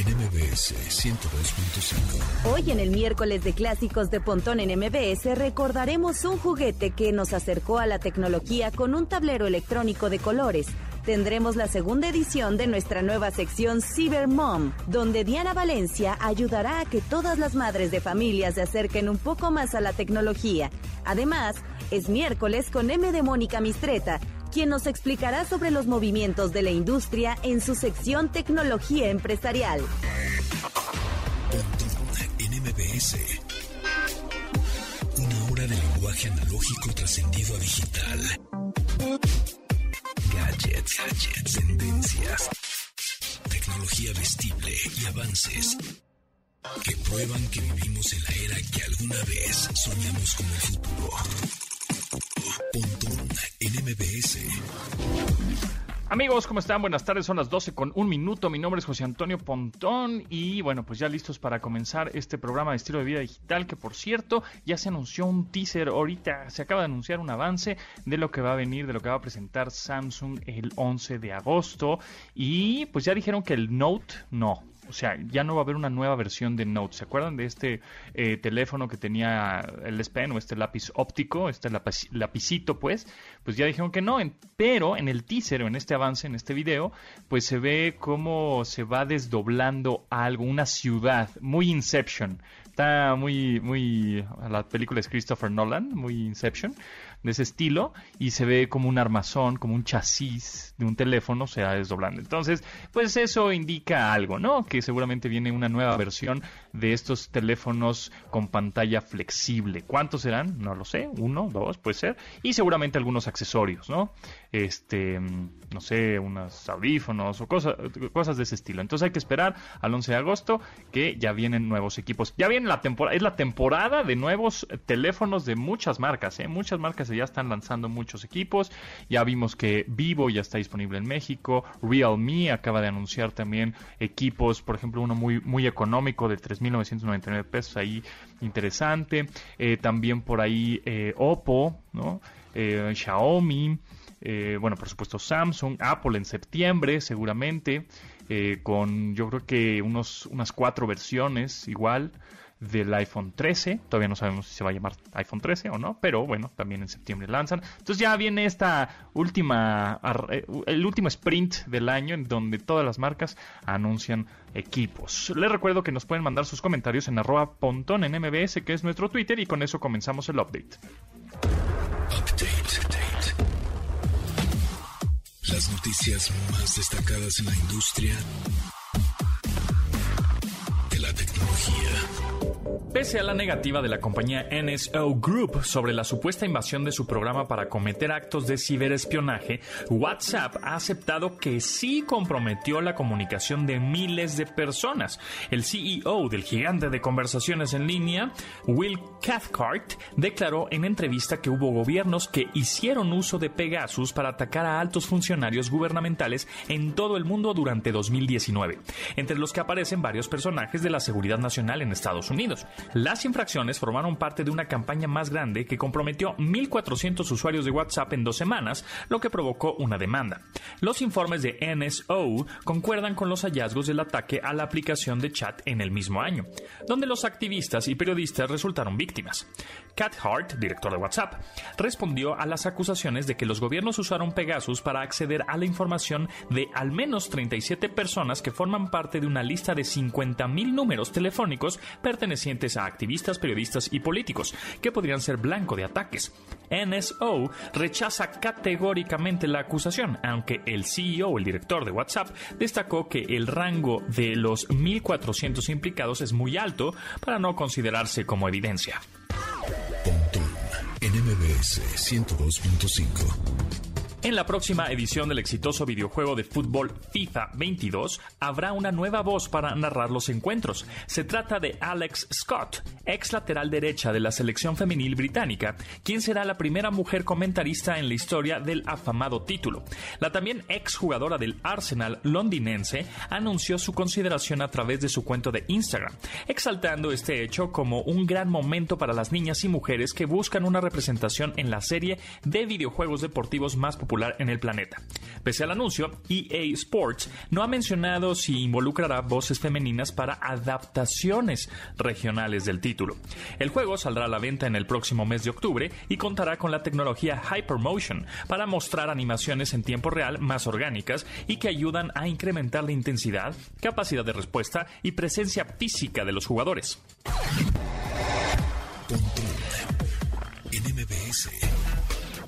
en MBS 102.5. Hoy en el miércoles de clásicos de Pontón en MBS recordaremos un juguete que nos acercó a la tecnología con un tablero electrónico de colores. Tendremos la segunda edición de nuestra nueva sección Cyber Mom, donde Diana Valencia ayudará a que todas las madres de familia se acerquen un poco más a la tecnología. Además, es miércoles con M de Mónica Mistreta quien nos explicará sobre los movimientos de la industria en su sección Tecnología Empresarial. en MBS. Una hora de lenguaje analógico trascendido a digital. Gadgets, gadgets, tendencias, tecnología vestible y avances que prueban que vivimos en la era que alguna vez soñamos como el futuro. Pontón en MBS. Amigos, ¿cómo están? Buenas tardes, son las 12 con un minuto. Mi nombre es José Antonio Pontón y bueno, pues ya listos para comenzar este programa de estilo de vida digital que por cierto ya se anunció un teaser ahorita, se acaba de anunciar un avance de lo que va a venir, de lo que va a presentar Samsung el 11 de agosto y pues ya dijeron que el Note no, o sea, ya no va a haber una nueva versión de Note. ¿Se acuerdan de este eh, teléfono que tenía el S Pen o este lápiz óptico, este lapicito, pues? Pues ya dijeron que no, pero en el teaser o en este avance, en este video, pues se ve cómo se va desdoblando algo, una ciudad, muy Inception. Está muy, muy, la película es Christopher Nolan, muy Inception de ese estilo y se ve como un armazón, como un chasis de un teléfono se va desdoblando. Entonces, pues eso indica algo, ¿no? Que seguramente viene una nueva versión de estos teléfonos con pantalla flexible. ¿Cuántos serán? No lo sé, uno, dos, puede ser. Y seguramente algunos accesorios, ¿no? Este, no sé, unos audífonos o cosas, cosas de ese estilo. Entonces hay que esperar al 11 de agosto que ya vienen nuevos equipos. Ya viene la temporada, es la temporada de nuevos teléfonos de muchas marcas, ¿eh? Muchas marcas ya están lanzando muchos equipos. Ya vimos que Vivo ya está disponible en México. Realme acaba de anunciar también equipos, por ejemplo, uno muy, muy económico de 3.999 pesos ahí, interesante. Eh, también por ahí eh, Oppo, ¿no? Eh, Xiaomi. bueno, por supuesto Samsung, Apple en septiembre seguramente, con yo creo que unos, unas cuatro versiones igual del iPhone 13. Todavía no sabemos si se va a llamar iPhone 13 o no, pero bueno, también en septiembre lanzan. Entonces ya viene esta última, eh, el último sprint del año en donde todas las marcas anuncian equipos. Les recuerdo que nos pueden mandar sus comentarios en arroba pontón en MBS, que es nuestro Twitter, y con eso comenzamos el update. Update. Las noticias más destacadas en la industria Pese a la negativa de la compañía NSO Group sobre la supuesta invasión de su programa para cometer actos de ciberespionaje, WhatsApp ha aceptado que sí comprometió la comunicación de miles de personas. El CEO del gigante de conversaciones en línea, Will Cathcart, declaró en entrevista que hubo gobiernos que hicieron uso de Pegasus para atacar a altos funcionarios gubernamentales en todo el mundo durante 2019, entre los que aparecen varios personajes de la seguridad nacional en Estados Unidos. Las infracciones formaron parte de una campaña más grande que comprometió 1.400 usuarios de WhatsApp en dos semanas, lo que provocó una demanda. Los informes de NSO concuerdan con los hallazgos del ataque a la aplicación de chat en el mismo año, donde los activistas y periodistas resultaron víctimas. Cat Hart, director de WhatsApp, respondió a las acusaciones de que los gobiernos usaron Pegasus para acceder a la información de al menos 37 personas que forman parte de una lista de 50.000 números telefónicos pertenecientes a activistas, periodistas y políticos, que podrían ser blanco de ataques. NSO rechaza categóricamente la acusación, aunque el CEO, el director de WhatsApp, destacó que el rango de los 1.400 implicados es muy alto para no considerarse como evidencia. MBS 102.5. En la próxima edición del exitoso videojuego de fútbol FIFA 22 habrá una nueva voz para narrar los encuentros. Se trata de Alex Scott, ex lateral derecha de la selección femenil británica, quien será la primera mujer comentarista en la historia del afamado título. La también ex jugadora del Arsenal londinense anunció su consideración a través de su cuento de Instagram, exaltando este hecho como un gran momento para las niñas y mujeres que buscan una representación en la serie de videojuegos deportivos más populares en el planeta. Pese al anuncio, EA Sports no ha mencionado si involucrará voces femeninas para adaptaciones regionales del título. El juego saldrá a la venta en el próximo mes de octubre y contará con la tecnología Hypermotion para mostrar animaciones en tiempo real más orgánicas y que ayudan a incrementar la intensidad, capacidad de respuesta y presencia física de los jugadores.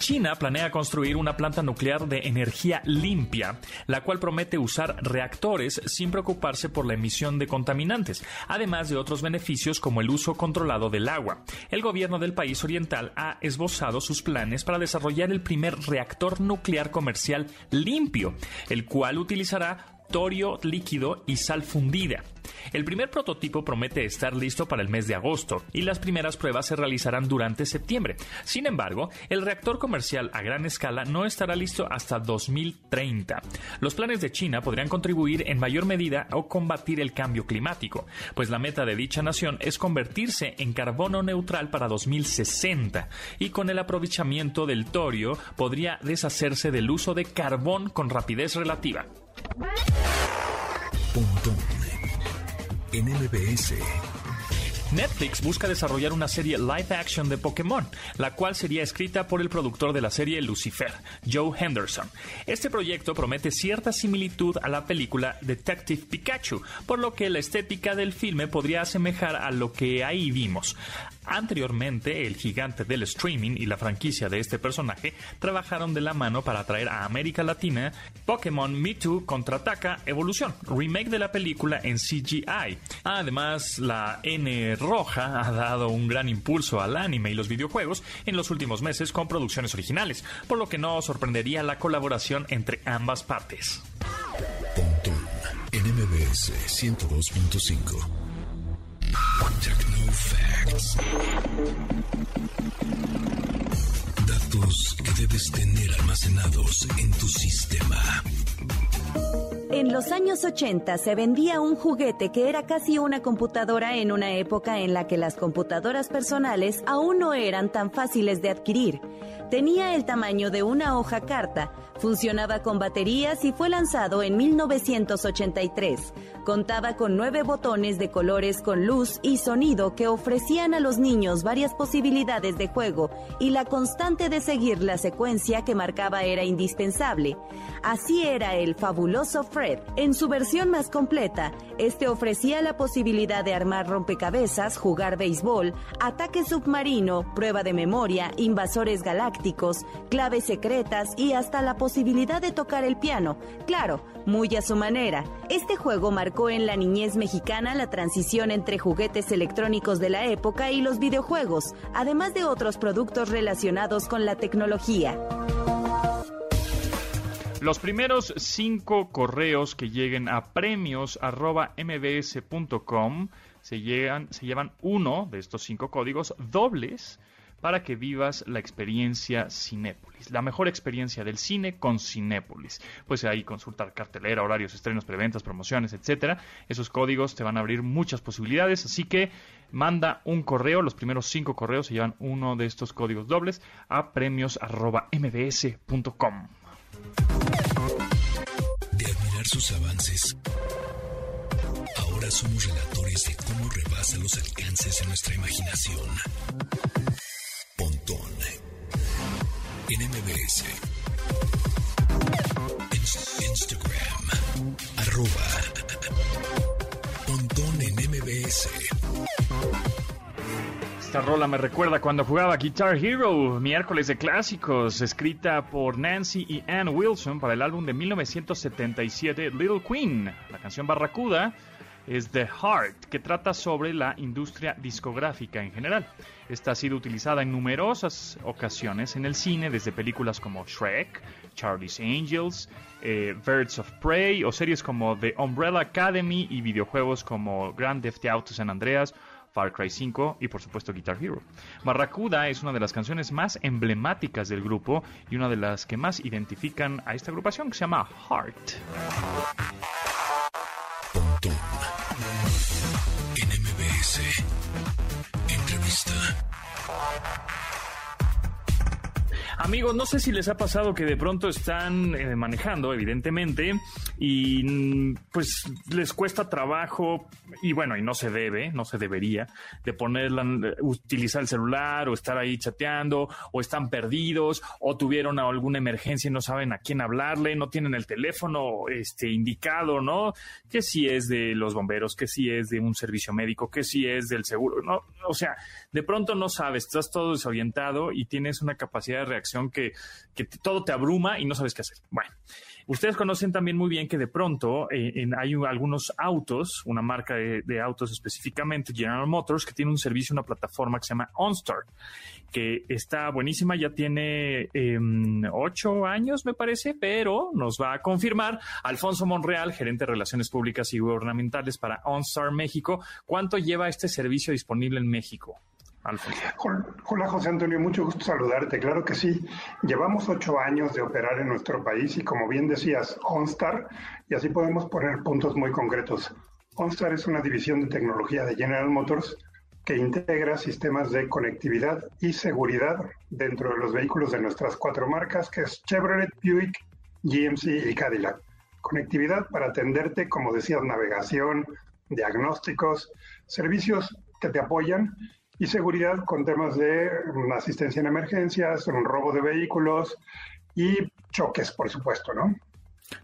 China planea construir una planta nuclear de energía limpia, la cual promete usar reactores sin preocuparse por la emisión de contaminantes, además de otros beneficios como el uso controlado del agua. El gobierno del país oriental ha esbozado sus planes para desarrollar el primer reactor nuclear comercial limpio, el cual utilizará torio líquido y sal fundida. El primer prototipo promete estar listo para el mes de agosto y las primeras pruebas se realizarán durante septiembre. Sin embargo, el reactor comercial a gran escala no estará listo hasta 2030. Los planes de China podrían contribuir en mayor medida a combatir el cambio climático, pues la meta de dicha nación es convertirse en carbono neutral para 2060 y con el aprovechamiento del torio podría deshacerse del uso de carbón con rapidez relativa. Netflix busca desarrollar una serie live action de Pokémon, la cual sería escrita por el productor de la serie Lucifer, Joe Henderson. Este proyecto promete cierta similitud a la película Detective Pikachu, por lo que la estética del filme podría asemejar a lo que ahí vimos. Anteriormente, el gigante del streaming y la franquicia de este personaje trabajaron de la mano para traer a América Latina Pokémon Mewtwo Contraataca Evolución, remake de la película en CGI. Además, la N roja ha dado un gran impulso al anime y los videojuegos en los últimos meses con producciones originales, por lo que no sorprendería la colaboración entre ambas partes. Pontón en 102.5 en tu sistema. En los años 80 se vendía un juguete que era casi una computadora en una época en la que las computadoras personales aún no eran tan fáciles de adquirir. Tenía el tamaño de una hoja carta, funcionaba con baterías y fue lanzado en 1983. Contaba con nueve botones de colores con luz y sonido que ofrecían a los niños varias posibilidades de juego y la constante de seguir la secuencia que marcaba era indispensable. Así era el fabuloso Fred. En su versión más completa, este ofrecía la posibilidad de armar rompecabezas, jugar béisbol, ataque submarino, prueba de memoria, invasores galácticos, claves secretas y hasta la posibilidad de tocar el piano, claro, muy a su manera. Este juego marcó en la niñez mexicana la transición entre juguetes electrónicos de la época y los videojuegos, además de otros productos relacionados con la tecnología. Los primeros cinco correos que lleguen a premios.mbs.com se, se llevan uno de estos cinco códigos dobles para que vivas la experiencia Cinépolis, la mejor experiencia del cine con Cinépolis. Puedes ahí consultar cartelera, horarios, estrenos, preventas, promociones, etcétera. Esos códigos te van a abrir muchas posibilidades, así que manda un correo, los primeros cinco correos se llevan uno de estos códigos dobles a premios@mbs.com. De admirar sus avances. Ahora somos relatores de cómo rebasa los alcances en nuestra imaginación en MBS. Instagram. Arroba. En MBS. Esta rola me recuerda cuando jugaba Guitar Hero, miércoles de clásicos, escrita por Nancy y Ann Wilson para el álbum de 1977 Little Queen. La canción Barracuda es The Heart, que trata sobre la industria discográfica en general. Esta ha sido utilizada en numerosas ocasiones en el cine, desde películas como Shrek, Charlie's Angels, eh, Birds of Prey o series como The Umbrella Academy y videojuegos como Grand Theft Auto San Andreas Far Cry 5 y por supuesto Guitar Hero. Barracuda es una de las canciones más emblemáticas del grupo y una de las que más identifican a esta agrupación que se llama Heart. Entrevista. Amigos, no sé si les ha pasado que de pronto están eh, manejando, evidentemente, y mm, pues les cuesta trabajo, y bueno, y no se debe, no se debería, de ponerla, utilizar el celular o estar ahí chateando, o están perdidos, o tuvieron alguna emergencia y no saben a quién hablarle, no tienen el teléfono este, indicado, ¿no? Que si es de los bomberos, que si es de un servicio médico, que si es del seguro, ¿no? O sea, de pronto no sabes, estás todo desorientado y tienes una capacidad de reacción que, todo te abruma y no sabes qué hacer. Bueno, ustedes conocen también muy bien que de pronto eh, hay algunos autos, una marca de, autos específicamente, General Motors, que tiene un servicio, una plataforma que se llama OnStart, que está buenísima, ya tiene em, ocho años, me parece, pero nos va a confirmar Alfonso Monreal, gerente de Relaciones Públicas y Gubernamentales para OnStar México, cuánto lleva este servicio disponible en México. Hola José Antonio, mucho gusto saludarte. Claro que sí, llevamos ocho años de operar en nuestro país y como bien decías, OnStar, y así podemos poner puntos muy concretos. OnStar es una división de tecnología de General Motors que integra sistemas de conectividad y seguridad dentro de los vehículos de nuestras cuatro marcas, que es Chevrolet, Buick, GMC y Cadillac. Conectividad para atenderte, como decías, navegación, diagnósticos, servicios que te apoyan y seguridad con temas de asistencia en emergencias, robo de vehículos y choques, por supuesto, ¿no?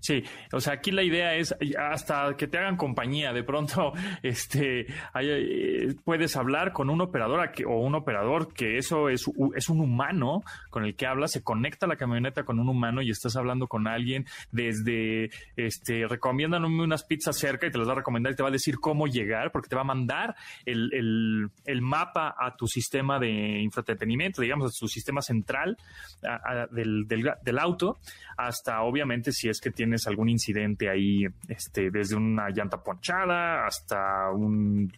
Sí, o sea, aquí la idea es hasta que te hagan compañía, de pronto este, eh, puedes hablar con un operador o un operador que eso es, es un humano con el que hablas, se conecta la camioneta con un humano y estás hablando con alguien desde, este, recomiéndanme unas pizzas cerca y te las va a recomendar y te va a decir cómo llegar porque te va a mandar el, el, mapa a tu sistema de infraentretenimiento, digamos, a tu sistema central del, del auto, hasta obviamente si es que tienes algún incidente ahí, este, desde una llanta ponchada hasta un,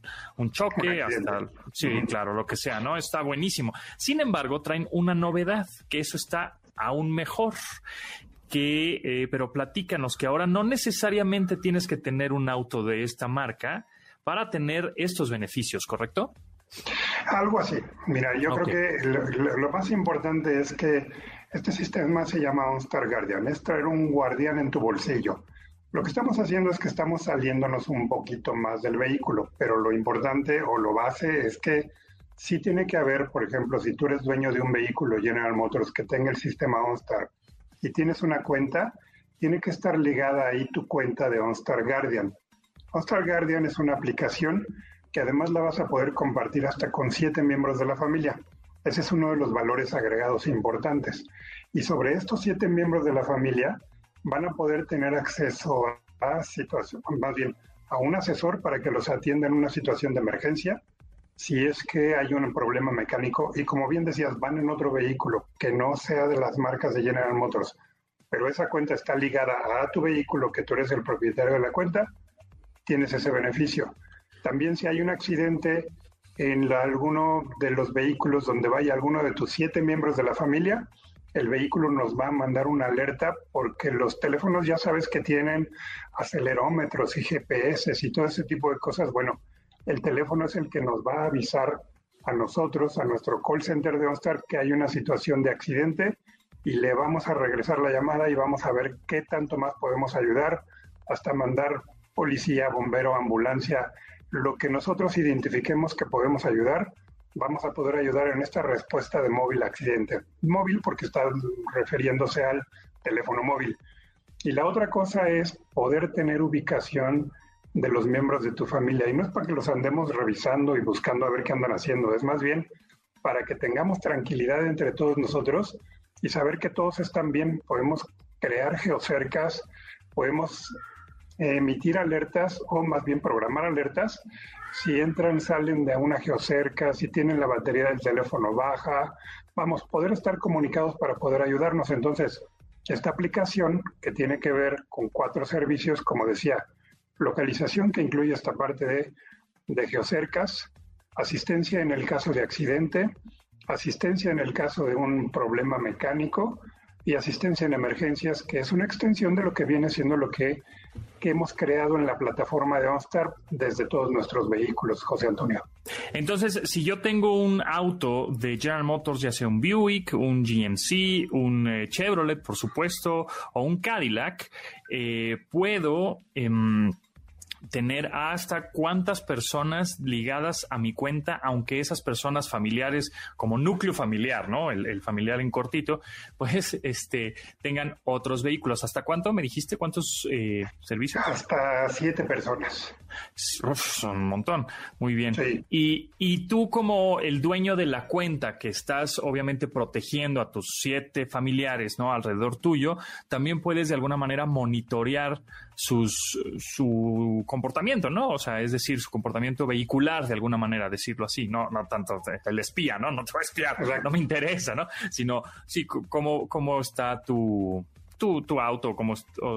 choque, hasta, sí, claro, lo que sea, ¿no? Está buenísimo. Sin embargo, traen una novedad, que eso está aún mejor que, eh, pero platícanos que ahora no necesariamente tienes que tener un auto de esta marca para tener estos beneficios, ¿correcto? Algo así. Mira, yo creo que lo, más importante es que este sistema se llama OnStar Guardian, es traer un guardián en tu bolsillo. Lo que estamos haciendo es que estamos saliéndonos un poquito más del vehículo, pero lo importante o lo base es que sí tiene que haber, por ejemplo, si tú eres dueño de un vehículo General Motors que tenga el sistema OnStar y tienes una cuenta, tiene que estar ligada ahí tu cuenta de OnStar Guardian. OnStar Guardian es una aplicación que además la vas a poder compartir hasta con siete miembros de la familia. Ese es uno de los valores agregados importantes. Y sobre estos siete miembros de la familia van a poder tener acceso a situación, más bien a un asesor para que los atienda en una situación de emergencia, si es que hay un problema mecánico y como bien decías, van en otro vehículo que no sea de las marcas de General Motors, pero esa cuenta está ligada a tu vehículo, que tú eres el propietario de la cuenta, tienes ese beneficio. También si hay un accidente en alguno de los vehículos donde vaya alguno de tus siete miembros de la familia, el vehículo nos va a mandar una alerta porque los teléfonos ya sabes que tienen acelerómetros y GPS y todo ese tipo de cosas. Bueno, el teléfono es el que nos va a avisar a nosotros, a nuestro call center de OnStar, que hay una situación de accidente y le vamos a regresar la llamada y vamos a ver qué tanto más podemos ayudar hasta mandar policía, bombero, ambulancia, lo que nosotros identifiquemos que podemos ayudar, vamos a poder ayudar en esta respuesta de móvil accidente. Móvil porque está refiriéndose al teléfono móvil. Y la otra cosa es poder tener ubicación de los miembros de tu familia. Y no es para que los andemos revisando y buscando a ver qué andan haciendo, es más bien para que tengamos tranquilidad entre todos nosotros y saber que todos están bien. Podemos crear geocercas, podemos emitir alertas o más bien programar alertas si entran, salen de una geocerca, si tienen la batería del teléfono baja, vamos, poder estar comunicados para poder ayudarnos. Entonces, esta aplicación que tiene que ver con cuatro servicios, como decía, localización que incluye esta parte de, de geocercas, asistencia en el caso de accidente, asistencia en el caso de un problema mecánico y asistencia en emergencias, que es una extensión de lo que viene siendo lo que, hemos creado en la plataforma de OnStar desde todos nuestros vehículos, José Antonio. Entonces, si yo tengo un auto de General Motors, ya sea un Buick, un GMC, un eh, Chevrolet, por supuesto, o un Cadillac, eh, puedo... Em, tener hasta cuántas personas ligadas a mi cuenta, aunque esas personas familiares como núcleo familiar, ¿no? El, familiar en cortito, pues este tengan otros vehículos. ¿Hasta cuánto me dijiste? ¿Cuántos eh, servicios? Hasta siete personas. son un montón. Muy bien. Y, y tú como el dueño de la cuenta que estás obviamente protegiendo a tus siete familiares, ¿no? Alrededor tuyo, también puedes de alguna manera monitorear sus, su comportamiento, ¿no? O sea, es decir, su comportamiento vehicular, de alguna manera, decirlo así, no, no tanto el espía, ¿no? No te voy a espiar, no me interesa, ¿no? Sino, sí, cómo, cómo está tu, tu, tu auto, cómo,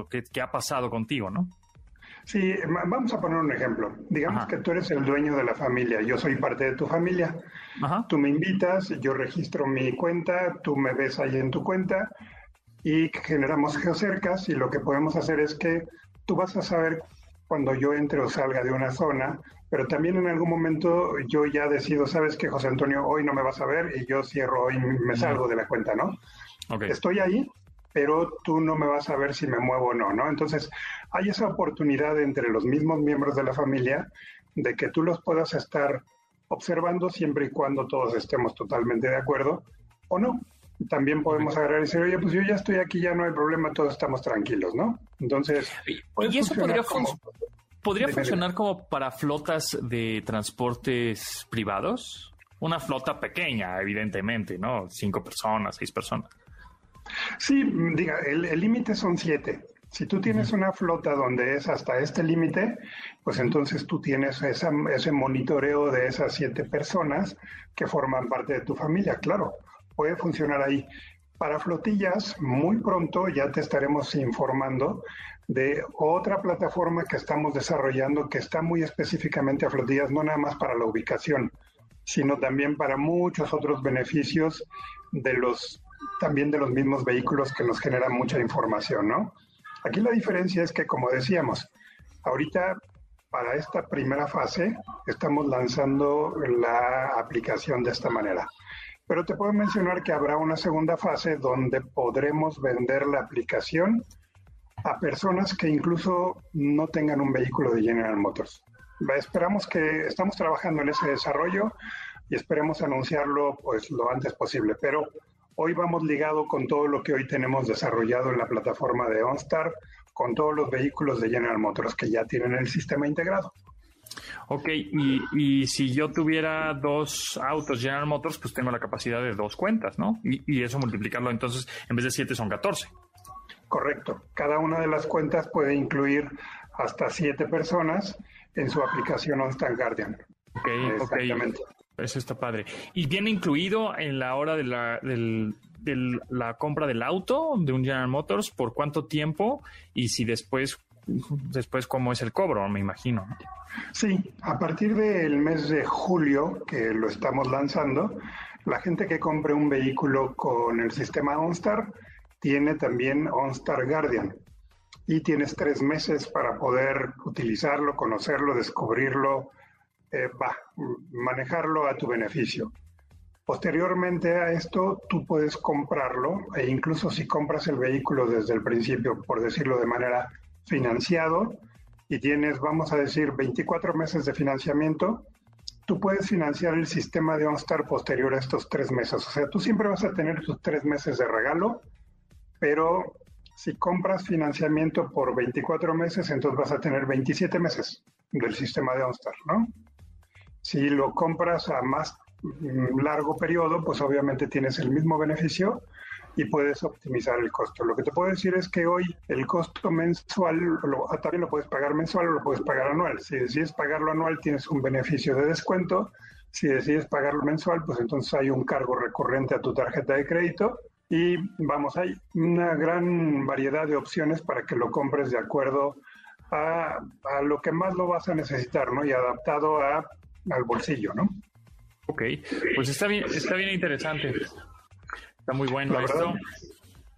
qué, qué ha pasado contigo, ¿no? Sí, vamos a poner un ejemplo. Digamos que tú eres el dueño de la familia, yo soy parte de tu familia. Tú me invitas, yo registro mi cuenta, tú me ves ahí en tu cuenta y generamos geocercas y lo que podemos hacer es que tú vas a saber cuando yo entre o salga de una zona, pero también en algún momento yo ya decido, sabes que José Antonio, hoy no me vas a ver y yo cierro y me salgo de la cuenta, ¿no? Estoy ahí, pero tú no me vas a ver si me muevo o no, ¿no? Entonces, hay esa oportunidad entre los mismos miembros de la familia de que tú los puedas estar observando siempre y cuando todos estemos totalmente de acuerdo o no también podemos agarrar y decir, oye, pues yo ya estoy aquí, ya no hay problema, todos estamos tranquilos, ¿no? Entonces... ¿Y eso podría, podría funcionar como para flotas de transportes privados? Una flota pequeña, evidentemente, ¿no? Cinco personas, seis personas. Sí, diga, el límite son siete. Si tú tienes una flota donde es hasta este límite, pues entonces tú tienes ese monitoreo de esas siete personas que forman parte de tu familia, claro puede funcionar ahí. Para flotillas, muy pronto ya te estaremos informando de otra plataforma que estamos desarrollando que está muy específicamente a flotillas, no nada más para la ubicación, sino también para muchos otros beneficios de los también de los mismos vehículos que nos generan mucha información, ¿no? Aquí la diferencia es que, como decíamos, ahorita para esta primera fase estamos lanzando la aplicación de esta manera. Pero te puedo mencionar que habrá una segunda fase donde podremos vender la aplicación a personas que incluso no tengan un vehículo de General Motors. Esperamos que estamos trabajando en ese desarrollo y esperemos anunciarlo pues lo antes posible, pero hoy vamos ligado con todo lo que hoy tenemos desarrollado en la plataforma de OnStar, con todos los vehículos de General Motors que ya tienen el sistema integrado. Ok, y, si yo tuviera dos autos General Motors, pues tengo la capacidad de dos cuentas, ¿no? Y, eso multiplicarlo entonces, en vez de siete son 14. Correcto. Cada una de las cuentas puede incluir hasta siete personas en su aplicación OnStar Guardian. Ok, Exactamente. Eso está padre. ¿Y viene incluido en la hora de la, de la compra del auto de un General Motors? ¿Por cuánto tiempo? Y si después después cómo es el cobro, me imagino. Sí, a partir del mes de julio que lo estamos lanzando, la gente que compre un vehículo con el sistema OnStar tiene también OnStar Guardian y tienes tres meses para poder utilizarlo, conocerlo, descubrirlo, eh, manejarlo a tu beneficio. Posteriormente a esto, tú puedes comprarlo e incluso si compras el vehículo desde el principio, por decirlo de manera financiado y tienes, vamos a decir, 24 meses de financiamiento, tú puedes financiar el sistema de OnStar posterior a estos tres meses. O sea, tú siempre vas a tener tus tres meses de regalo, pero si compras financiamiento por 24 meses, entonces vas a tener 27 meses del sistema de OnStar, ¿no? Si lo compras a más mm, largo periodo, pues obviamente tienes el mismo beneficio, y puedes optimizar el costo. Lo que te puedo decir es que hoy el costo mensual ah, también lo puedes pagar mensual o lo puedes pagar anual. Si decides pagarlo anual tienes un beneficio de descuento. Si decides pagarlo mensual, pues entonces hay un cargo recurrente a tu tarjeta de crédito y vamos, hay una gran variedad de opciones para que lo compres de acuerdo a, a lo que más lo vas a necesitar, ¿no? Y adaptado a, al bolsillo, ¿no? Ok, pues está bien, está bien interesante. Está muy bueno esto.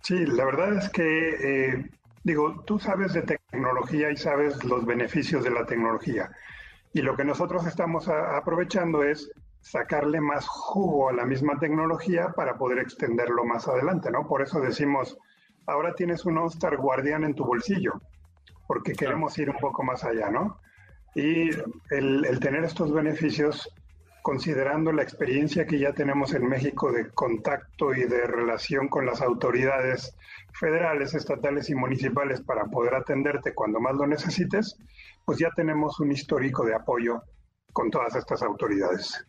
Sí, la verdad es que, eh, digo, tú sabes de tecnología y sabes los beneficios de la tecnología. Y lo que nosotros estamos aprovechando es sacarle más jugo a la misma tecnología para poder extenderlo más adelante, ¿no? Por eso decimos, ahora tienes un All-Star Guardian en tu bolsillo, porque queremos ir un poco más allá, ¿no? Y el, tener estos beneficios, considerando la experiencia que ya tenemos en México de contacto y de relación con las autoridades federales, estatales y municipales para poder atenderte cuando más lo necesites, pues ya tenemos un histórico de apoyo con todas estas autoridades.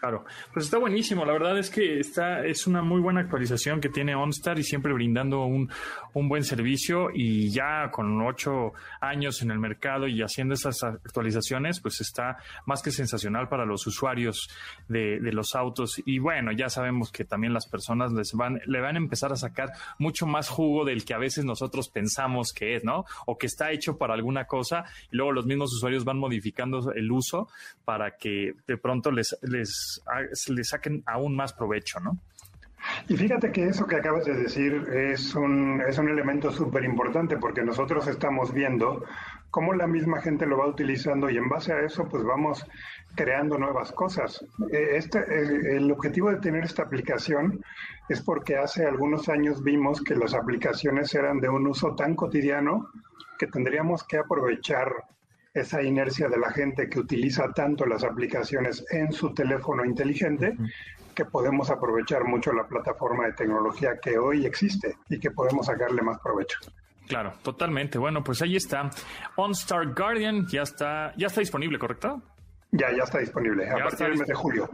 Claro, pues está buenísimo. La verdad es que está, es una muy buena actualización que tiene OnStar y siempre brindando un, un buen servicio. Y ya con ocho años en el mercado y haciendo esas actualizaciones, pues está más que sensacional para los usuarios de, de los autos. Y bueno, ya sabemos que también las personas les van, le van a empezar a sacar mucho más jugo del que a veces nosotros pensamos que es, ¿no? O que está hecho para alguna cosa y luego los mismos usuarios van modificando el uso para que de pronto les, les le saquen aún más provecho, ¿no? Y fíjate que eso que acabas de decir es un, es un elemento súper importante porque nosotros estamos viendo cómo la misma gente lo va utilizando y en base a eso pues vamos creando nuevas cosas. E, este, el objetivo de tener esta aplicación es porque hace algunos años vimos que las aplicaciones eran de un uso tan cotidiano que tendríamos que aprovechar esa inercia de la gente que utiliza tanto las aplicaciones en su teléfono inteligente que podemos aprovechar mucho la plataforma de tecnología que hoy existe y que podemos sacarle más provecho. Claro, totalmente. Bueno, pues ahí está. OnStar Guardian ya está, ya está disponible, ¿correcto? Ya, ya está disponible, a partir del mes de julio.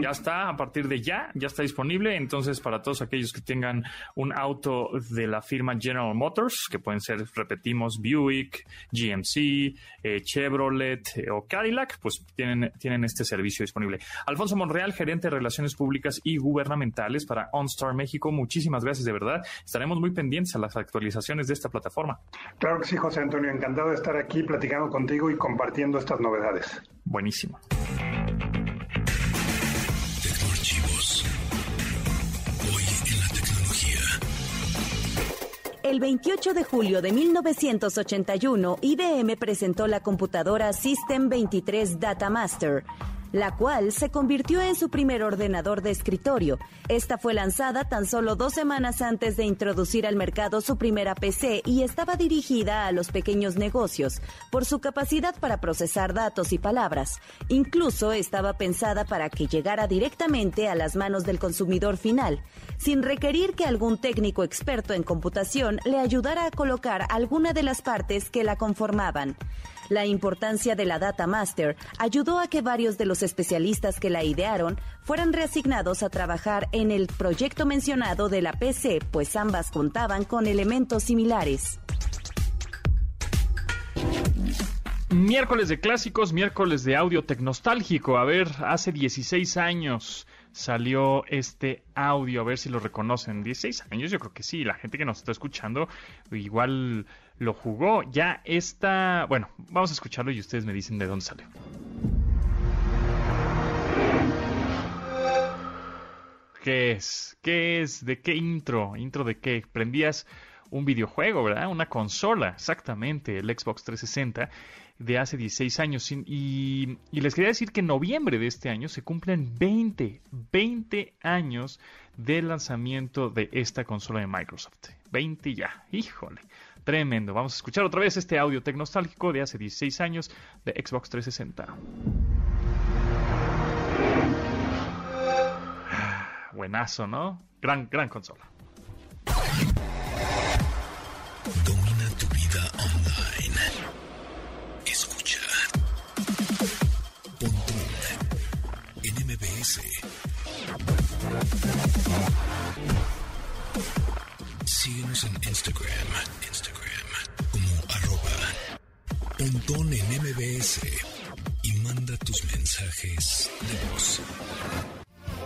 Ya está, a partir de ya, ya está disponible. Entonces, para todos aquellos que tengan un auto de la firma General Motors, que pueden ser, repetimos, Buick, GMC, eh, Chevrolet eh, o Cadillac, pues tienen, tienen este servicio disponible. Alfonso Monreal, gerente de Relaciones Públicas y Gubernamentales para OnStar México, muchísimas gracias de verdad. Estaremos muy pendientes a las actualizaciones de esta plataforma. Claro que sí, José Antonio. Encantado de estar aquí platicando contigo y compartiendo estas novedades. Buenísimo. El 28 de julio de 1981, IBM presentó la computadora System 23 Data Master la cual se convirtió en su primer ordenador de escritorio. Esta fue lanzada tan solo dos semanas antes de introducir al mercado su primera PC y estaba dirigida a los pequeños negocios por su capacidad para procesar datos y palabras. Incluso estaba pensada para que llegara directamente a las manos del consumidor final, sin requerir que algún técnico experto en computación le ayudara a colocar alguna de las partes que la conformaban. La importancia de la Data Master ayudó a que varios de los especialistas que la idearon fueran reasignados a trabajar en el proyecto mencionado de la PC, pues ambas contaban con elementos similares. Miércoles de clásicos, miércoles de audio tecnostálgico. A ver, hace 16 años salió este audio, a ver si lo reconocen. 16 años, yo creo que sí. La gente que nos está escuchando igual lo jugó. Ya está. Bueno, vamos a escucharlo y ustedes me dicen de dónde salió. ¿Qué es? ¿Qué es? ¿De qué intro? ¿Intro de qué? Prendías un videojuego, ¿verdad? Una consola, exactamente, el Xbox 360 de hace 16 años. Y, les quería decir que en noviembre de este año se cumplen 20, 20 años del lanzamiento de esta consola de Microsoft. 20 ya, híjole. Tremendo. Vamos a escuchar otra vez este audio tecnostálgico de hace 16 años de Xbox 360. Buenazo, ¿no? Gran, gran consola. Domina tu vida online. Escucha. Pontón en MBS. Síguenos en Instagram, Instagram como arroba pontón en MBS y manda tus mensajes de voz.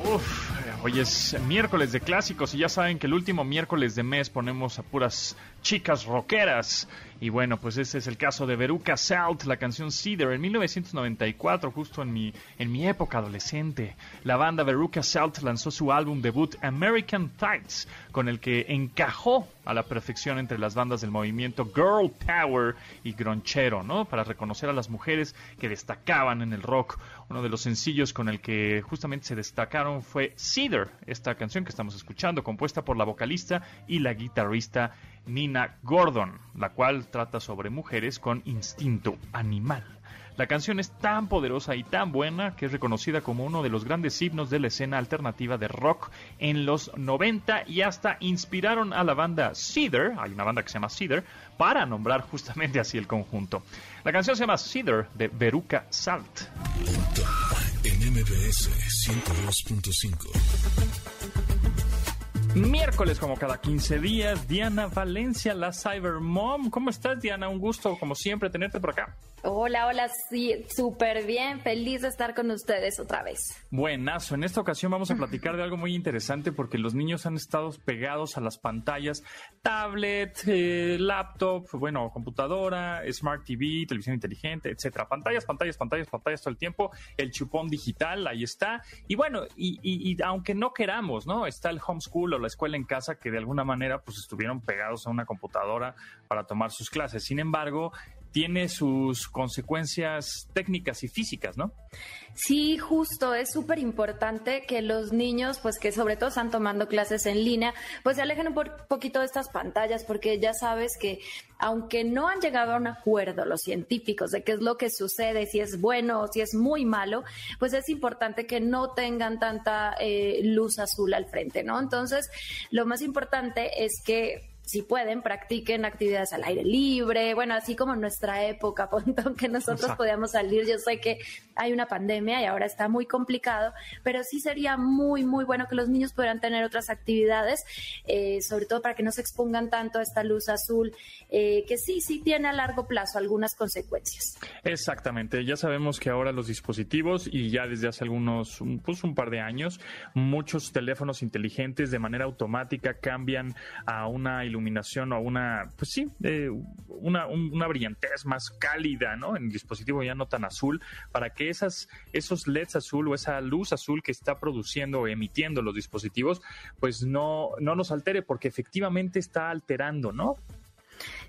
Uf, Hoy es miércoles de clásicos y ya saben que el último miércoles de mes ponemos a puras chicas rockeras. Y bueno, pues ese es el caso de Veruca Salt, la canción Cedar, en 1994, justo en mi, en mi época adolescente. La banda Veruca Salt lanzó su álbum debut American Tights, con el que encajó a la perfección entre las bandas del movimiento Girl Power y Gronchero, ¿no? Para reconocer a las mujeres que destacaban en el rock. Uno de los sencillos con el que justamente se destacaron fue esta canción que estamos escuchando, compuesta por la vocalista y la guitarrista Nina Gordon, la cual trata sobre mujeres con instinto animal. La canción es tan poderosa y tan buena que es reconocida como uno de los grandes himnos de la escena alternativa de rock en los 90 y hasta inspiraron a la banda Cedar, hay una banda que se llama Cedar, para nombrar justamente así el conjunto. La canción se llama Cedar de Veruca Salt. En MBS 102.5. Miércoles, como cada 15 días, Diana Valencia, la Cyber Mom. ¿Cómo estás, Diana? Un gusto, como siempre, tenerte por acá. Hola, hola, sí, súper bien, feliz de estar con ustedes otra vez. Buenazo, en esta ocasión vamos a platicar de algo muy interesante porque los niños han estado pegados a las pantallas, tablet, eh, laptop, bueno, computadora, smart TV, televisión inteligente, etcétera. Pantallas, pantallas, pantallas, pantallas todo el tiempo, el chupón digital, ahí está. Y bueno, y, y aunque no queramos, ¿no? Está el homeschool o la escuela en casa que de alguna manera pues estuvieron pegados a una computadora para tomar sus clases. Sin embargo, tiene sus consecuencias técnicas y físicas, ¿no? Sí, justo, es súper importante que los niños, pues que sobre todo están tomando clases en línea, pues se alejen un poquito de estas pantallas, porque ya sabes que aunque no han llegado a un acuerdo los científicos de qué es lo que sucede, si es bueno o si es muy malo, pues es importante que no tengan tanta eh, luz azul al frente, ¿no? Entonces, lo más importante es que si pueden, practiquen actividades al aire libre, bueno, así como en nuestra época, Pontón, que nosotros podíamos salir. Yo sé que hay una pandemia y ahora está muy complicado, pero sí sería muy, muy bueno que los niños pudieran tener otras actividades, eh, sobre todo para que no se expongan tanto a esta luz azul, eh, que sí, sí tiene a largo plazo algunas consecuencias. Exactamente, ya sabemos que ahora los dispositivos y ya desde hace algunos, pues un par de años, muchos teléfonos inteligentes de manera automática cambian a una iluminación iluminación o una, pues sí, eh, una, una brillantez más cálida, ¿no? En el dispositivo ya no tan azul, para que esas, esos LEDs azul o esa luz azul que está produciendo o emitiendo los dispositivos, pues no, no nos altere, porque efectivamente está alterando, ¿no?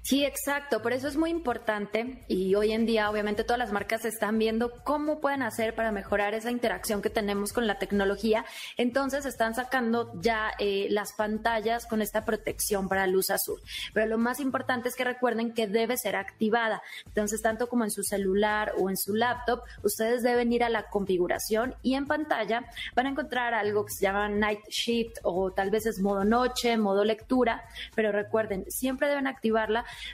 Sí, exacto. Por eso es muy importante y hoy en día obviamente todas las marcas están viendo cómo pueden hacer para mejorar esa interacción que tenemos con la tecnología. Entonces están sacando ya eh, las pantallas con esta protección para luz azul. Pero lo más importante es que recuerden que debe ser activada. Entonces tanto como en su celular o en su laptop, ustedes deben ir a la configuración y en pantalla van a encontrar algo que se llama Night Shift o tal vez es modo noche, modo lectura. Pero recuerden, siempre deben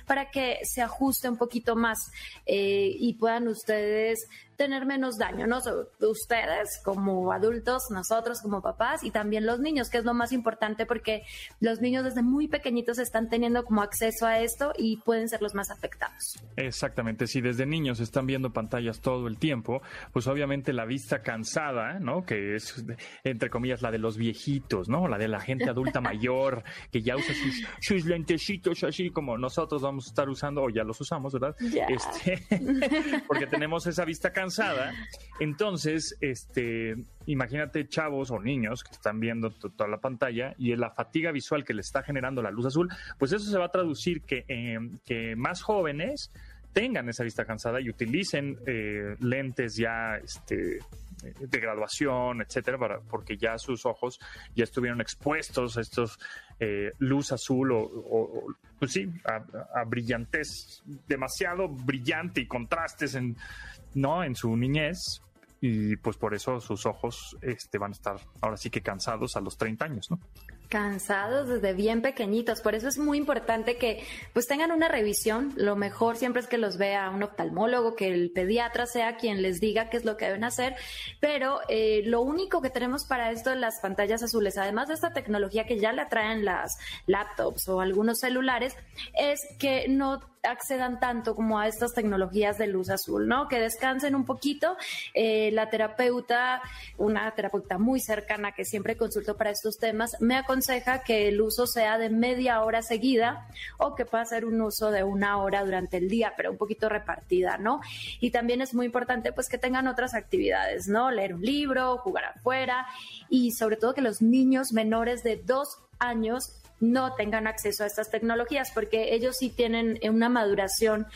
para que se ajuste un poquito más eh, y puedan ustedes tener menos daño, ¿no? Ustedes como adultos, nosotros como papás y también los niños, que es lo más importante porque los niños desde muy pequeñitos están teniendo como acceso a esto y pueden ser los más afectados. Exactamente, si desde niños están viendo pantallas todo el tiempo, pues obviamente la vista cansada, ¿no? Que es, entre comillas, la de los viejitos, ¿no? La de la gente adulta mayor, que ya usa sus, lentecitos así como nosotros vamos a estar usando, o ya los usamos, ¿verdad? Este, porque tenemos esa vista cansada cansada. Entonces, este, imagínate chavos o niños que están viendo toda la pantalla y la fatiga visual que le está generando la luz azul, pues eso se va a traducir que, eh, que más jóvenes tengan esa vista cansada y utilicen eh, lentes ya este, de graduación, etcétera, para, porque ya sus ojos ya estuvieron expuestos a estos eh, luz azul o, pues sí, a, a, brillantez demasiado brillante y contrastes en ¿no? En su niñez y pues por eso sus ojos este, van a estar ahora sí que cansados a los 30 años, ¿no? Cansados desde bien pequeñitos, por eso es muy importante que pues tengan una revisión. Lo mejor siempre es que los vea un oftalmólogo, que el pediatra sea quien les diga qué es lo que deben hacer. Pero eh, lo único que tenemos para esto las pantallas azules, además de esta tecnología que ya le traen las laptops o algunos celulares, es que no accedan tanto como a estas tecnologías de luz azul, ¿no? Que descansen un poquito. Eh, la terapeuta, una terapeuta muy cercana que siempre consulto para estos temas, me aconseja que el uso sea de media hora seguida o que pueda ser un uso de una hora durante el día, pero un poquito repartida, ¿no? Y también es muy importante pues que tengan otras actividades, ¿no? Leer un libro, jugar afuera y sobre todo que los niños menores de dos años no tengan acceso a estas tecnologías, porque ellos sí tienen una maduración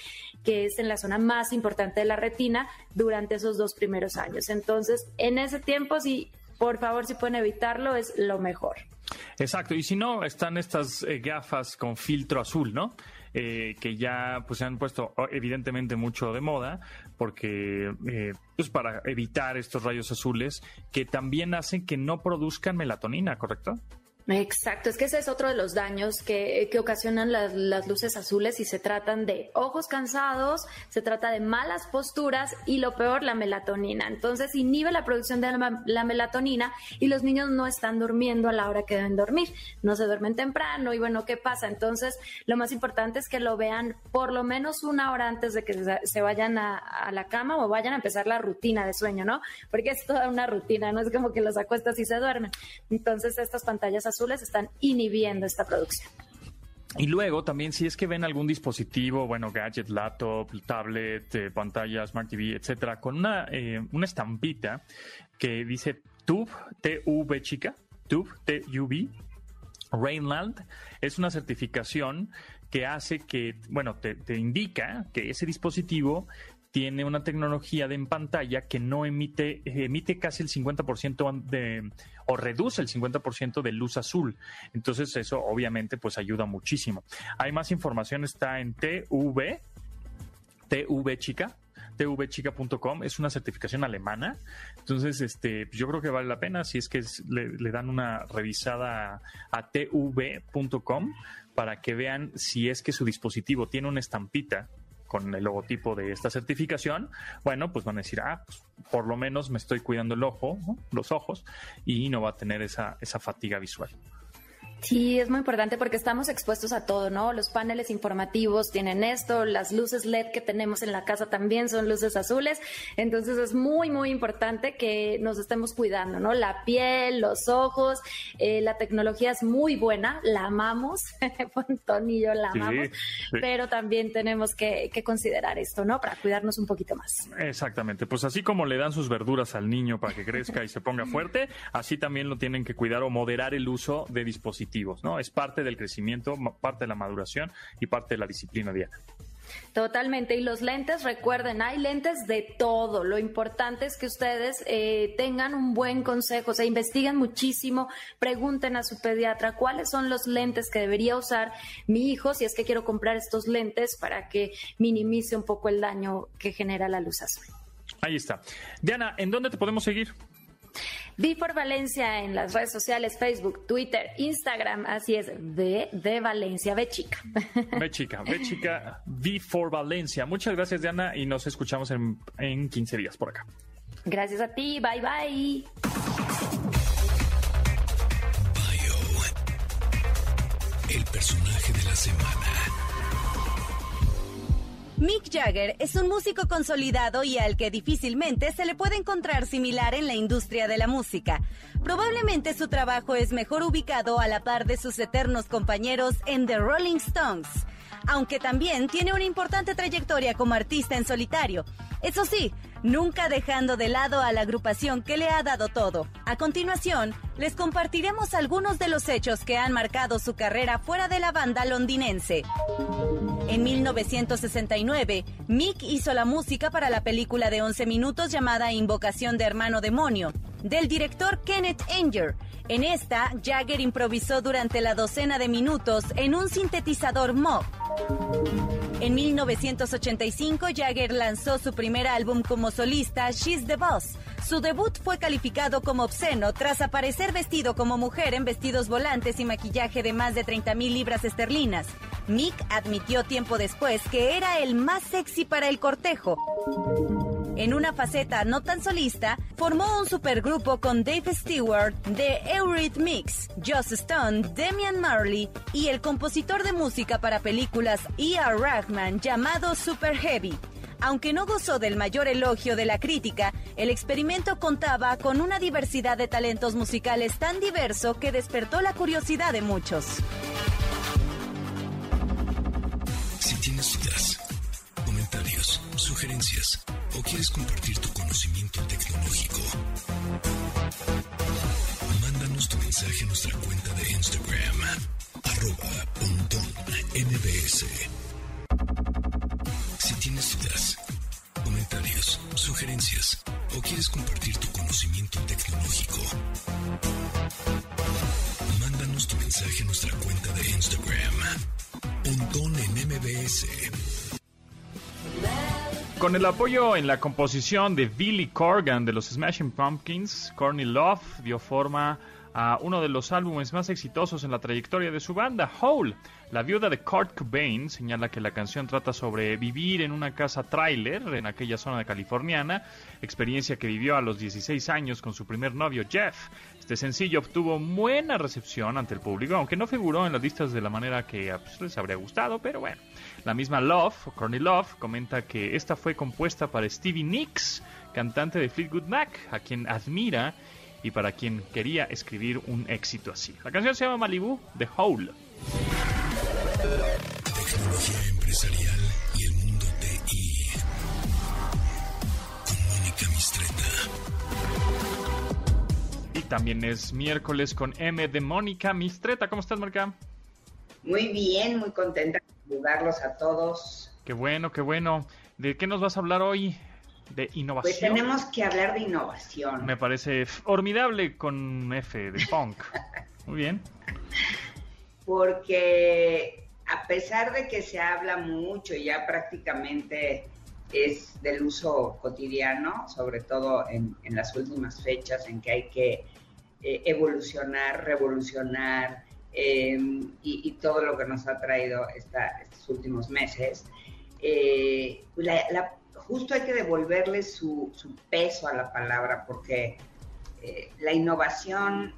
que es en la zona más importante de la retina durante esos dos primeros años. Entonces, en ese tiempo, sí, por favor, si pueden evitarlo, es lo mejor. Exacto, y si no, están estas eh, gafas con filtro azul, ¿no? Eh, que ya pues se han puesto evidentemente mucho de moda porque eh, pues para evitar estos rayos azules que también hacen que no produzcan melatonina, ¿correcto? Exacto, es que ese es otro de los daños que, ocasionan las, luces azules y se tratan de ojos cansados, se trata de malas posturas y lo peor, la melatonina. Entonces inhibe la producción de la, melatonina y los niños no están durmiendo a la hora que deben dormir, no se duermen temprano y bueno, ¿qué pasa? Entonces lo más importante es que lo vean por lo menos una hora antes de que se, vayan a, a, la cama o vayan a empezar la rutina de sueño, ¿no? Porque es toda una rutina, no es como que los acuestas y se duermen. Entonces estas pantallas azules están inhibiendo esta producción. Y luego también si es que ven algún dispositivo, bueno, gadget, laptop, tablet, eh, pantalla, smart TV, etcétera, con una, eh, una estampita que dice TUV, TV chica, TUV, TUV, Rainland, es una certificación que hace que, bueno, te indica que ese dispositivo tiene una tecnología de en pantalla que no emite, emite casi el 50% de, o reduce el 50% de luz azul. Entonces eso obviamente pues ayuda muchísimo. Hay más información, está en TV, TV chica, tvchica.com es una certificación alemana. Entonces, este, yo creo que vale la pena si es que le, dan una revisada a tv.com para que vean si es que su dispositivo tiene una estampita con el logotipo de esta certificación, bueno, pues van a decir, ah, pues por lo menos me estoy cuidando el ojo, los ojos, y no va a tener esa, esa fatiga visual. Sí, es muy importante porque estamos expuestos a todo, ¿no? Los paneles informativos tienen esto, las luces LED que tenemos en la casa también son luces azules, entonces es muy, muy importante que nos estemos cuidando, ¿no? La piel, los ojos, eh, la tecnología es muy buena, la amamos, Tony y yo la amamos, pero también tenemos que, que considerar esto, ¿no? Para cuidarnos un poquito más. Exactamente, pues así como le dan sus verduras al niño para que crezca y se ponga fuerte, así también lo tienen que cuidar o moderar el uso de dispositivos ¿no? Es parte del crecimiento, parte de la maduración y parte de la disciplina diaria. Totalmente. Y los lentes, recuerden, hay lentes de todo. Lo importante es que ustedes eh, tengan un buen consejo, o sea, investiguen muchísimo, pregunten a su pediatra cuáles son los lentes que debería usar mi hijo si es que quiero comprar estos lentes para que minimice un poco el daño que genera la luz azul. Ahí está. Diana, ¿en dónde te podemos seguir? Vi por Valencia en las redes sociales, Facebook, Twitter, Instagram, así es, de, de Valencia, ve chica. Ve chica, ve chica, V for Valencia. Muchas gracias, Diana, y nos escuchamos en, en 15 días por acá. Gracias a ti, bye bye. Bio, el personaje de la semana. Mick Jagger es un músico consolidado y al que difícilmente se le puede encontrar similar en la industria de la música. Probablemente su trabajo es mejor ubicado a la par de sus eternos compañeros en The Rolling Stones, aunque también tiene una importante trayectoria como artista en solitario. Eso sí, nunca dejando de lado a la agrupación que le ha dado todo. A continuación, les compartiremos algunos de los hechos que han marcado su carrera fuera de la banda londinense. En 1969, Mick hizo la música para la película de 11 minutos llamada Invocación de Hermano Demonio, del director Kenneth Anger. En esta, Jagger improvisó durante la docena de minutos en un sintetizador Moog. En 1985, Jagger lanzó su primer álbum como solista, She's the Boss. Su debut fue calificado como obsceno tras aparecer vestido como mujer en vestidos volantes y maquillaje de más de 30 mil libras esterlinas. Mick admitió tiempo después que era el más sexy para el cortejo. En una faceta no tan solista, formó un supergrupo con Dave Stewart de Eurythmics, Joss Stone, Demian Marley y el compositor de música para películas E.R. Rahman llamado Super Heavy. Aunque no gozó del mayor elogio de la crítica, el experimento contaba con una diversidad de talentos musicales tan diverso que despertó la curiosidad de muchos. Si tienes dudas, comentarios, sugerencias o quieres compartir tu conocimiento tecnológico, mándanos tu mensaje a nuestra cuenta de Instagram, arroba. Quieres compartir tu conocimiento tecnológico, mándanos tu mensaje a nuestra cuenta de Instagram, Pontón en MBS. Con el apoyo en la composición de Billy Corgan de los Smashing Pumpkins, Courtney Love dio forma a uno de los álbumes más exitosos en la trayectoria de su banda, Hole. La viuda de Kurt Cobain señala que la canción trata sobre vivir en una casa trailer en aquella zona californiana, experiencia que vivió a los 16 años con su primer novio Jeff. Este sencillo obtuvo buena recepción ante el público, aunque no figuró en las listas de la manera que pues, les habría gustado, pero bueno. La misma Love, Courtney Love, comenta que esta fue compuesta para Stevie Nicks, cantante de Fleetwood Mac, a quien admira y para quien quería escribir un éxito así. La canción se llama Malibu de Hole. Tecnología empresarial y el mundo TI. Con Mónica Mistreta. Y también es miércoles con M de Mónica Mistreta. ¿Cómo estás, Mónica? Muy bien, muy contenta de saludarlos a todos. Qué bueno, qué bueno. ¿De qué nos vas a hablar hoy? ¿De innovación? Pues tenemos que hablar de innovación. Me parece formidable con F de punk. Muy bien. Porque a pesar de que se habla mucho, ya prácticamente es del uso cotidiano, sobre todo en, en las últimas fechas en que hay que eh, evolucionar, revolucionar eh, y, y, todo lo que nos ha traído esta, estos últimos meses, eh, la, la, justo hay que devolverle su, su, peso a la palabra porque eh, la innovación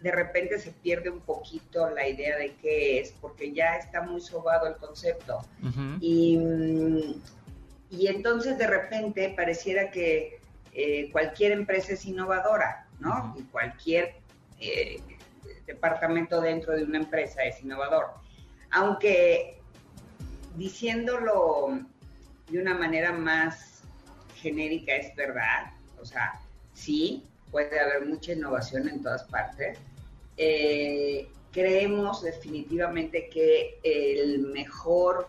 de repente se pierde un poquito la idea de qué es, porque ya está muy sobado el concepto. Uh -huh. y, y, entonces de repente pareciera que eh, cualquier empresa es innovadora, ¿no? Uh -huh. Y cualquier eh, departamento dentro de una empresa es innovador. Aunque diciéndolo de una manera más genérica es verdad, o sea, sí, puede haber mucha innovación en todas partes, eh, creemos definitivamente que el mejor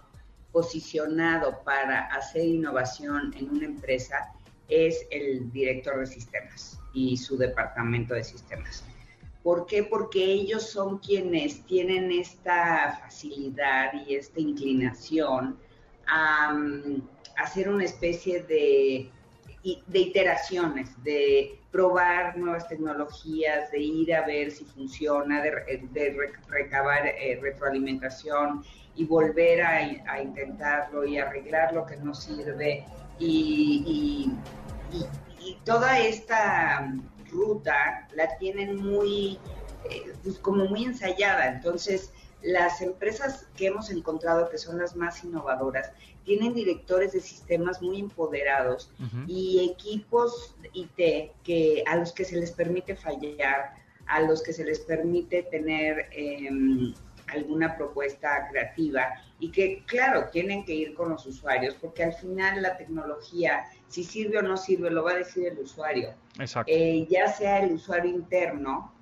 posicionado para hacer innovación en una empresa es el director de sistemas y su departamento de sistemas. ¿Por qué? Porque ellos son quienes tienen esta facilidad y esta inclinación a, um, hacer una especie de, de iteraciones, de probar nuevas tecnologías, de ir a ver si funciona, de, recabar eh, retroalimentación y volver a, intentarlo y arreglar lo que no sirve. Y, toda esta ruta la tienen muy, eh, pues como muy ensayada. Entonces, las empresas que hemos encontrado que son las más innovadoras tienen directores de sistemas muy empoderados uh -huh. y equipos IT que a los que se les permite fallar, a los que se les permite tener eh, alguna propuesta creativa y que claro tienen que ir con los usuarios porque al final la tecnología si sirve o no sirve lo va a decir el usuario eh, ya sea el usuario interno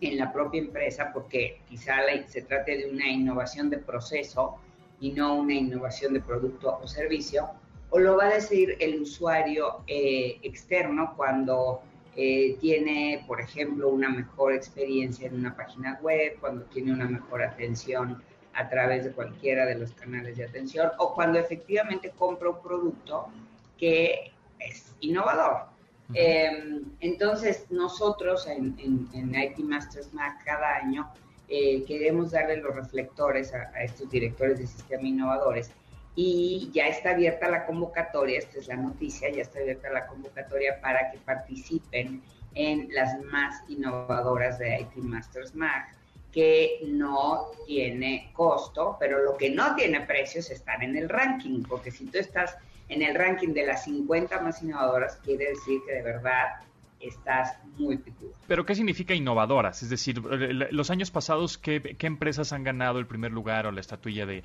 en la propia empresa porque quizá se trate de una innovación de proceso y no una innovación de producto o servicio, o lo va a decir el usuario eh, externo cuando eh, tiene, por ejemplo, una mejor experiencia en una página web, cuando tiene una mejor atención a través de cualquiera de los canales de atención, o cuando efectivamente compra un producto que es innovador. Eh, entonces, nosotros en, IT Masters Mac cada año eh, queremos darle los reflectores a, estos directores de sistema innovadores y ya está abierta la convocatoria, esta es la noticia, ya está abierta la convocatoria para que participen en las más innovadoras de IT Masters Mag, que no tiene costo, pero lo que no tiene precio es estar en el ranking, porque si tú estás en el ranking de las 50 más innovadoras, quiere decir que de verdad estás muy picudo. ¿Pero qué significa innovadoras? Es decir, los años pasados, ¿qué, empresas han ganado el primer lugar o la estatuilla de,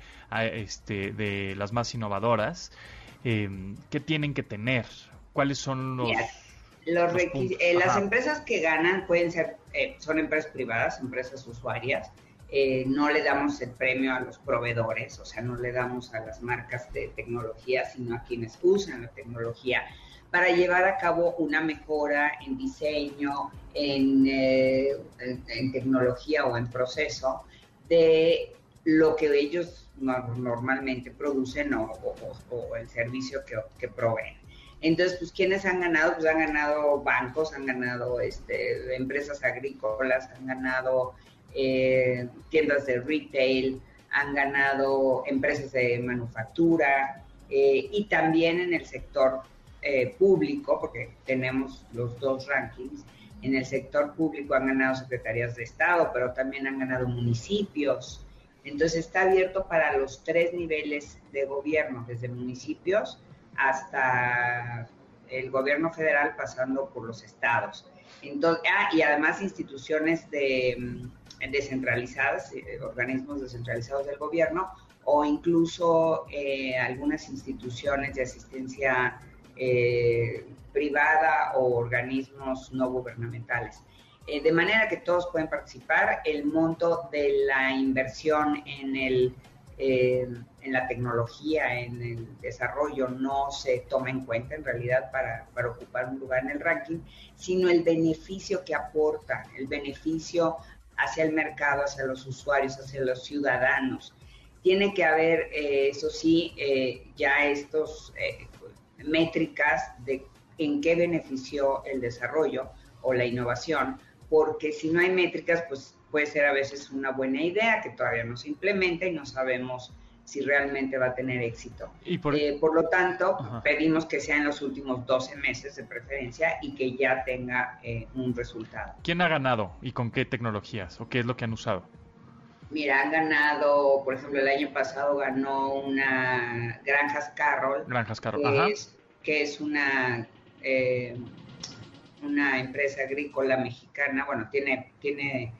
este, de las más innovadoras? Em, ¿Qué tienen que tener? ¿Cuáles son los...? los, eh, las empresas que ganan pueden ser, eh, son empresas privadas, empresas usuarias. Eh, no le damos el premio a los proveedores, o sea, no le damos a las marcas de tecnología, sino a quienes usan la tecnología para llevar a cabo una mejora en diseño, en, eh, tecnología o en proceso de lo que ellos normalmente producen o, el servicio que, proveen. Entonces, pues, ¿quiénes han ganado? Pues han ganado bancos, han ganado este, empresas agrícolas, han ganado eh, tiendas de retail, han ganado empresas de manufactura eh, y también en el sector eh, público, porque tenemos los dos rankings, en el sector público han ganado secretarías de Estado, pero también han ganado municipios. Entonces está abierto para los tres niveles de gobierno, desde municipios hasta el gobierno federal, pasando por los estados. Entonces, ah, y además instituciones de, mm, descentralizadas, eh, organismos descentralizados del gobierno, o incluso eh, algunas instituciones de asistencia eh, privada o organismos no gubernamentales. De manera que todos pueden participar. El monto de la inversión en, el, en la tecnología, en el desarrollo, no se toma en cuenta en realidad para, para ocupar un lugar en el ranking, sino el beneficio que aporta, el beneficio hacia el mercado, hacia los usuarios, hacia los ciudadanos. Tiene que haber, eso sí, ya estos métricas de en qué benefició el desarrollo o la innovación, porque si no hay métricas, pues puede ser a veces una buena idea que todavía no se implementa y no sabemos si realmente va a tener éxito. Y por... Eh, lo tanto, pedimos que sea en los últimos 12 meses de preferencia y que ya tenga eh, un resultado. ¿Quién ha ganado y con qué tecnologías o qué es lo que han usado? Mira, han ganado, por ejemplo, el año pasado ganó una Granjas Carroll. Granjas Carroll, que Es, que es una, eh, una empresa agrícola mexicana. Bueno, tiene, tiene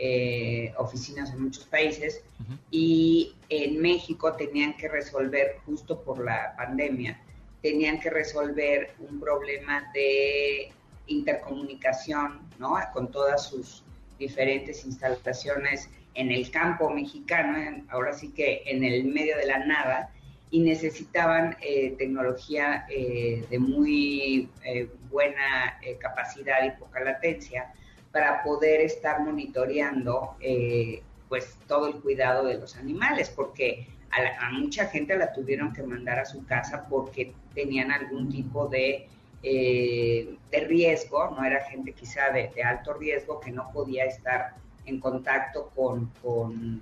eh, oficinas en muchos países y en México tenían que resolver, justo por la pandemia, tenían que resolver un problema de intercomunicación, ¿no? Con todas sus diferentes instalaciones en el campo mexicano, ahora sí que en el medio de la nada, y necesitaban eh, tecnología eh, de muy buena capacidad y poca latencia para poder estar monitoreando pues todo el cuidado de los animales, porque a, mucha gente la tuvieron que mandar a su casa porque tenían algún tipo de, de riesgo, no era gente quizá de, de alto riesgo que no podía estar en contacto con,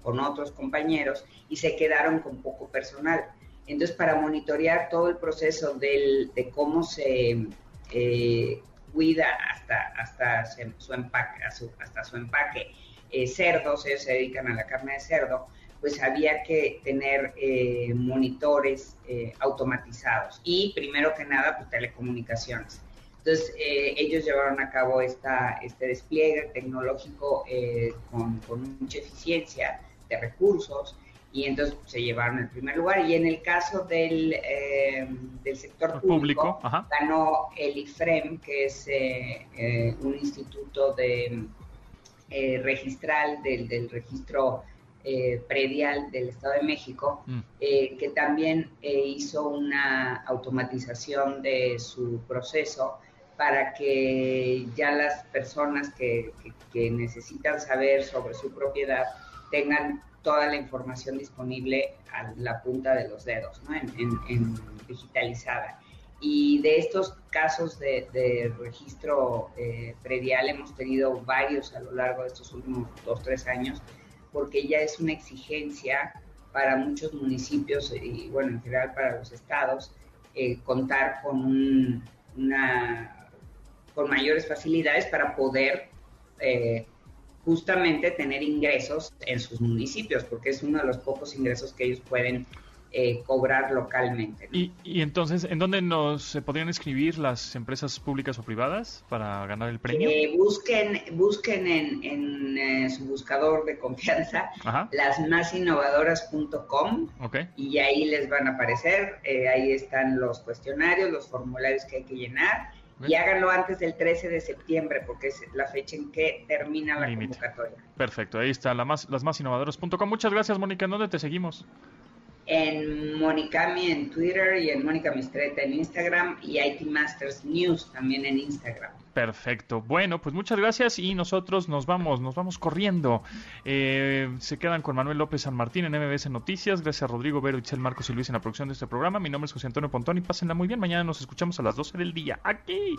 con, otros compañeros y se quedaron con poco personal. Entonces, para monitorear todo el proceso del, de cómo se eh, cuida hasta, hasta su empaque, hasta su empaque eh, cerdos, ellos se dedican a la carne de cerdo, pues había que tener eh, monitores automatizados y primero que nada, pues telecomunicaciones. Entonces, eh, ellos llevaron a cabo esta, este despliegue tecnológico eh, con, mucha eficiencia de recursos y entonces se llevaron el primer lugar. Y en el caso del, eh, del sector público, ganó el IFREM, que es un instituto de registral del, del registro predial del Estado de México, mm. que también hizo una automatización de su proceso para que ya las personas que, necesitan saber sobre su propiedad tengan toda la información disponible a la punta de los dedos, ¿no? en, digitalizada. Y de estos casos de, registro eh, predial hemos tenido varios a lo largo de estos últimos dos, tres años, porque ya es una exigencia para muchos municipios y, bueno, en general para los estados, eh, contar con una con mayores facilidades para poder eh, justamente tener ingresos en sus municipios, porque es uno de los pocos ingresos que ellos pueden eh, cobrar localmente. ¿Y, entonces, ¿en dónde nos podrían inscribir las empresas públicas o privadas para ganar el premio? Eh, busquen busquen en, eh, su buscador de confianza lasmasinnovadoras.com okay. y ahí les van a aparecer, ahí están los cuestionarios, los formularios que hay que llenar y háganlo antes del 13 de septiembre, porque es la fecha en que termina la convocatoria. Perfecto, ahí está, la más, lasmasinnovadoras.com. Muchas gracias, Mónica. ¿En dónde te seguimos? En Monicami en Twitter y en Mónica Mistreta en Instagram y IT Masters News también en Instagram. Perfecto. Bueno, pues muchas gracias y nosotros nos vamos, nos vamos corriendo. Eh, se quedan con Manuel López San Martín en MBS Noticias. Gracias a Rodrigo Vero, Itzel Marcos y Luis en la producción de este programa. Mi nombre es José Antonio Pontón y pásenla muy bien. Mañana nos escuchamos a las 12 del día aquí.